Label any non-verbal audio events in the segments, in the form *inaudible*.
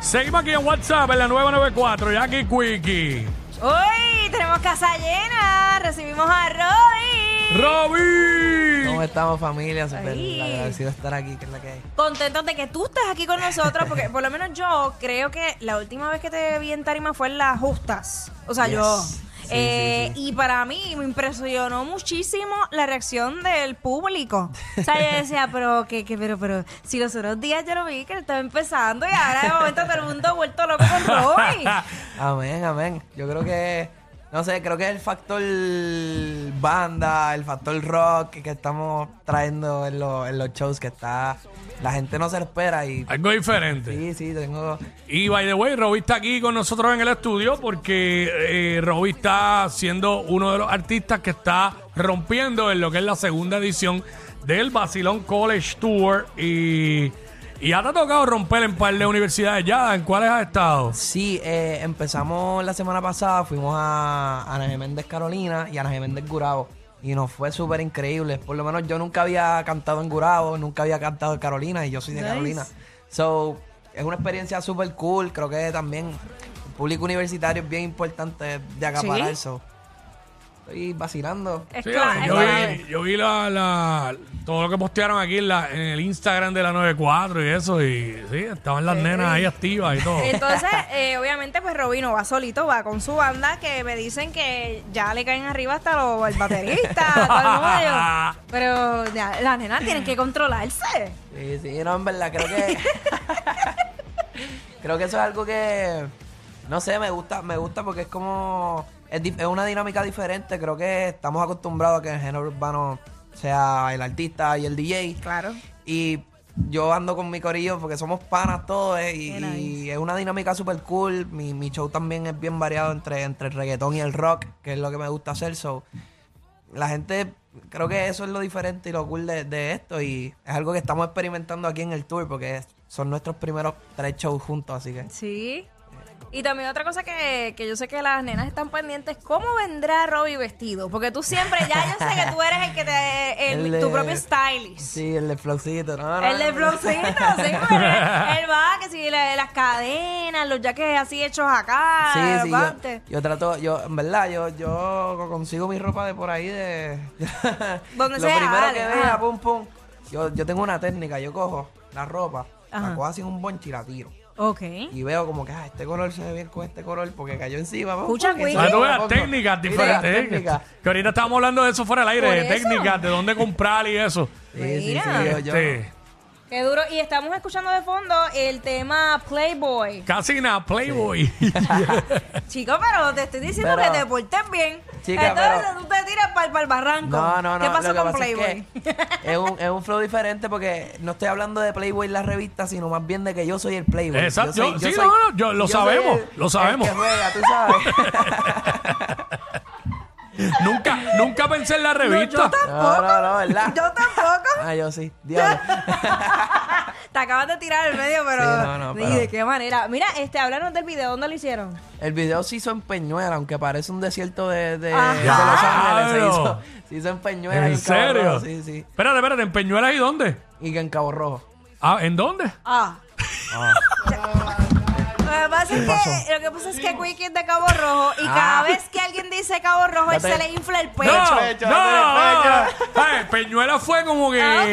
Seguimos aquí en WhatsApp en la 994, Jackie Quickie. Hoy tenemos casa llena. Recibimos a Roy. ¡Robbie! ¿Cómo estamos familia? Súper agradecido de estar aquí, que es la que hay. Contentos de que tú estés aquí con nosotros, porque *laughs* por lo menos yo creo que la última vez que te vi en Tarima fue en las justas. O sea, Yes. yo. Sí, Eh, sí, sí. Y para mí me impresionó muchísimo la reacción del público. O sea, yo decía, *laughs* pero que, que, pero, pero, si los otros días yo lo vi que estaba empezando y ahora de momento todo el mundo ha vuelto loco con Roy. *laughs* Amén, amén. Yo creo que, no sé, creo que el factor banda, el factor rock que estamos trayendo en, los- en los shows que está, la gente no se lo espera y Algo diferente. sí, sí, tengo... Y by the way, Robbie está aquí con nosotros en el estudio porque eh, Robbie está siendo uno de los artistas que está rompiendo en lo que es la segunda edición del Basilón College Tour. Y, y ya te ha tocado romper en par de universidades ya. ¿En cuáles has estado? Sí, eh, empezamos la semana pasada, fuimos a Ana Geméndez Carolina y Ana Geméndez Gurabo. Y nos fue súper increíble. Por lo menos yo nunca había cantado en Gurabo, nunca había cantado en Carolina y yo soy de Nice. Carolina. So, es una experiencia súper cool. Creo que también el público universitario es bien importante de acaparar. Sí. Estoy vacilando. Es Sí, claro, yo, es vi, yo vi la, la- todo lo que postearon aquí en, la- en el Instagram de la 94 y eso. Y sí, estaban las nenas ahí activas y todo. Entonces, eh, obviamente, pues Robin no va solito, va con su banda, que me dicen que ya le caen arriba hasta los, el baterista, *laughs* todo el mundo. Yo, Pero ya, las nenas tienen que controlarse. Sí, sí, no, en verdad, creo que. *laughs* creo que eso es algo que. No sé, me gusta, me gusta porque es como. Es, es una dinámica diferente. Creo que estamos acostumbrados a que el género urbano sea el artista y el DJ. Claro. Y yo ando con mi corillo porque somos panas todos eh, y, es una dinámica súper cool. Mi, mi show también es bien variado entre, entre el reggaetón y el rock, que es lo que me gusta hacer. So, la gente, creo que eso es lo diferente y lo cool de, de esto. Y es algo que estamos experimentando aquí en el tour porque es- son nuestros primeros tres shows juntos. Así que Sí. Y también otra cosa que, que yo sé que las nenas están pendientes, ¿cómo vendrá Robbie vestido? Porque tú siempre, ya yo sé que tú eres el que te, el- El de- tu propio stylist. sí, el de Flowcito. No, no, El de no. flowcito, sí, él va, que si la- las cadenas, los jackets así hechos acá, Sí, sí, yo, guantes. yo trato, yo, en verdad, yo, yo consigo mi ropa de por ahí de... *laughs* Donde Lo sea, primero que ajá. vea, pum, pum. Yo, yo tengo una técnica, yo cojo la ropa, Ajá. la cojo así en un bonche y la tiro. Ok. Y veo como que, ah, este color se ve bien con este color porque cayó encima. Escucha, pum, y Wiki. eso Ah, tú ves pongo. técnicas diferentes. las técnicas. Que ahorita estábamos hablando de eso fuera del aire, de eso. técnicas, de dónde comprar y eso. Sí, sí, sí, Mira. yo, yo- Este, Qué duro. Y estamos escuchando de fondo el tema Playboy. casi nada, Playboy. *laughs* Chico, pero te estoy diciendo Pero- que te portes bien. Chica, Entonces pero- tú te para el barranco. No, no, no. ¿Qué pasó con Playboy? Es, que es, un, es un flow diferente porque no estoy hablando de Playboy la revista, sino más bien de que yo soy el Playboy. Exacto, Yo soy- yo- yo sí, soy- no, no, yo- lo yo sabemos, el- lo sabemos. El que juega, tú sabes. *laughs* nunca, nunca pensé en la No, revista. yo tampoco. No, no, no, ¿verdad? Yo tampoco. Ah, yo sí. Diablo. *laughs* Te acabas de tirar el medio, pero. Sí, no, no, ¿Y pero- de qué manera? Mira, este, háblanos del video. ¿Dónde lo hicieron? El video se hizo en Peñuela, aunque parece un desierto de, de, Ajá. de Los Ángeles. Se hizo, se hizo en Peñuela. y ¿En en Cabo serio? Rojo, sí, sí. Espérate, espérate, ¿en Peñuelas y dónde? Y que en Cabo Rojo. Ah, ¿en dónde? Ah. Lo que pasa es que, lo que pasa es que Quickie es de Cabo Rojo y cada Ah. vez que alguien dice Cabo Rojo, él se le infla el pecho. No, no, Ay, Peñuela fue como que... Ah,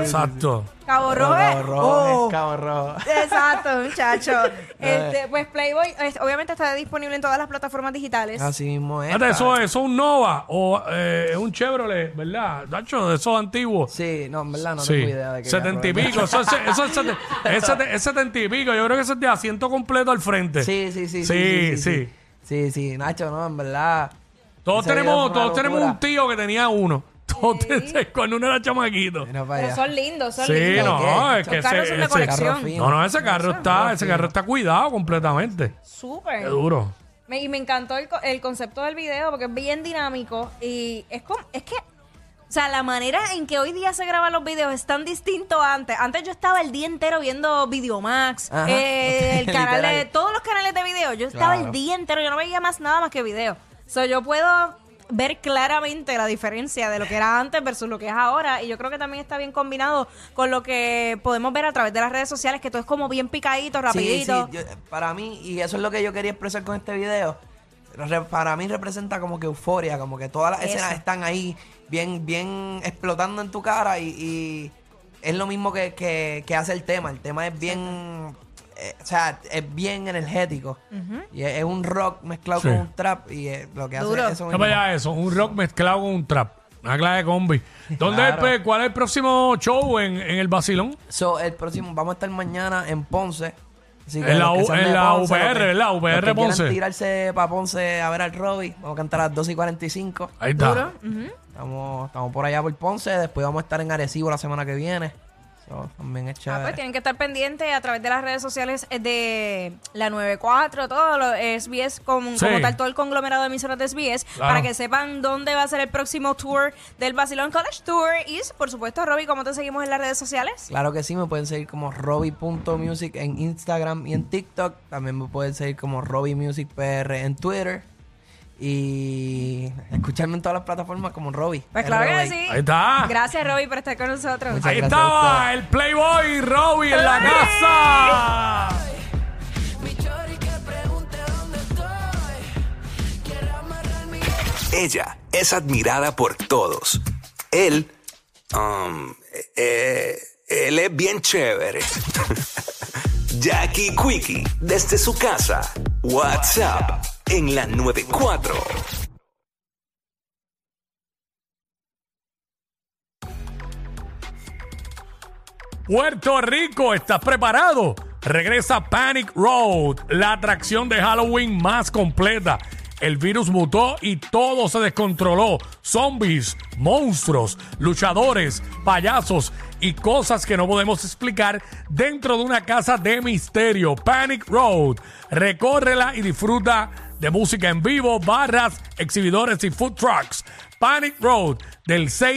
Exacto. Cabo Rojo. Cabo Rojo, Oh. Cabo Rojo. *laughs* Exacto, muchacho. *laughs* Este, pues Playboy es- obviamente está disponible en todas las plataformas digitales. Así mismo es. Espérate, ¿eso, ¿Eso es un Nova o eh, es un Chevrolet, verdad? Dacho, de esos antiguos. Sí, no, en verdad no Sí, tengo idea de qué. setenta y pico. Eso es, eso es, sete- es sete- es setenta y pico. Yo creo que eso es de asiento completo al frente. Sí, sí, sí. Sí, Sí, sí. Sí, sí, Nacho, no, en verdad. Todos tenemos, todos tenemos un tío que tenía uno. Bigotes *laughs* cuando uno era chamaquito. Mira para Pero allá. son lindos, son Sí, lindos. no, es Los que carros ese, son de ese- colección. Carro fino. No, no, ese carro está, ese carro está cuidado completamente. Qué Súper. duro. Me- y me encantó el, co- el concepto del video porque es bien dinámico y es como, es que, o sea, la manera en que hoy día se graban los videos es tan distinto a antes. Antes yo estaba el día entero viendo Videomax, Ajá. eh, *laughs* el canal de, Literal. todos los canales de video. Yo estaba Claro. el día entero, yo no veía más nada más que video. So, yo puedo ver claramente la diferencia de lo que era antes versus lo que es ahora y yo creo que también está bien combinado con lo que podemos ver a través de las redes sociales que todo es como bien picadito, Sí, rapidito. sí, yo- para mí, y eso es lo que yo quería expresar con este video, re- para mí representa como que euforia, como que todas las Eso. escenas están ahí bien, bien explotando en tu cara y, y es lo mismo que, que- que hace el tema. El tema es bien, eh, o sea, es bien energético. Y es, es un rock mezclado Sí. con un trap y es lo que hace Duro. eso ¿Qué mismo. para allá eso? Un rock mezclado con un trap. Una clase de combi. ¿Dónde Claro. es, pe- ¿Cuál es el próximo show en, en el Basilón? So, el próximo, vamos a estar mañana en Ponce. Así En la que en la Ponce, UPR, que- ¿verdad? los UPR que Ponce. tirarse para Ponce a ver al Robbie. Vamos a cantar a las 12 y 45. Ahí está. Ujú. Estamos, estamos por allá por Ponce. Después vamos a estar en Arecibo la semana que viene. So, también es Ah, pues tienen que estar pendientes a través de las redes sociales eh, de la 94, todo lo SBS, como, Sí. como tal, todo el conglomerado de emisoras de SBS, Claro. para que sepan dónde va a ser el próximo tour del Basilón College Tour. Y, por supuesto, Robbie, ¿cómo te seguimos en las redes sociales? Claro que sí, me pueden seguir como Robbie.music en Instagram y en TikTok. También me pueden seguir como Robbie Music PR en Twitter. Y escucharme en todas las plataformas como Robbie. Pues claro que sí. Ahí está. Gracias, Robbie, por estar con nosotros. Muchas Ahí gracias estaba el Playboy Robbie en la casa. Ella es admirada por todos. Él, um, eh, él es bien chévere. *laughs* Jackie Quickie, desde su casa. WhatsApp en la 94. Puerto Rico, ¿estás preparado? Regresa Panic Road, la atracción de Halloween más completa. El virus mutó y todo se descontroló. Zombies, monstruos, luchadores, payasos y cosas que no podemos explicar dentro de una casa de misterio. Panic Road. Recórrela y disfruta de música en vivo, barras, exhibidores y food trucks. Panic Road del 6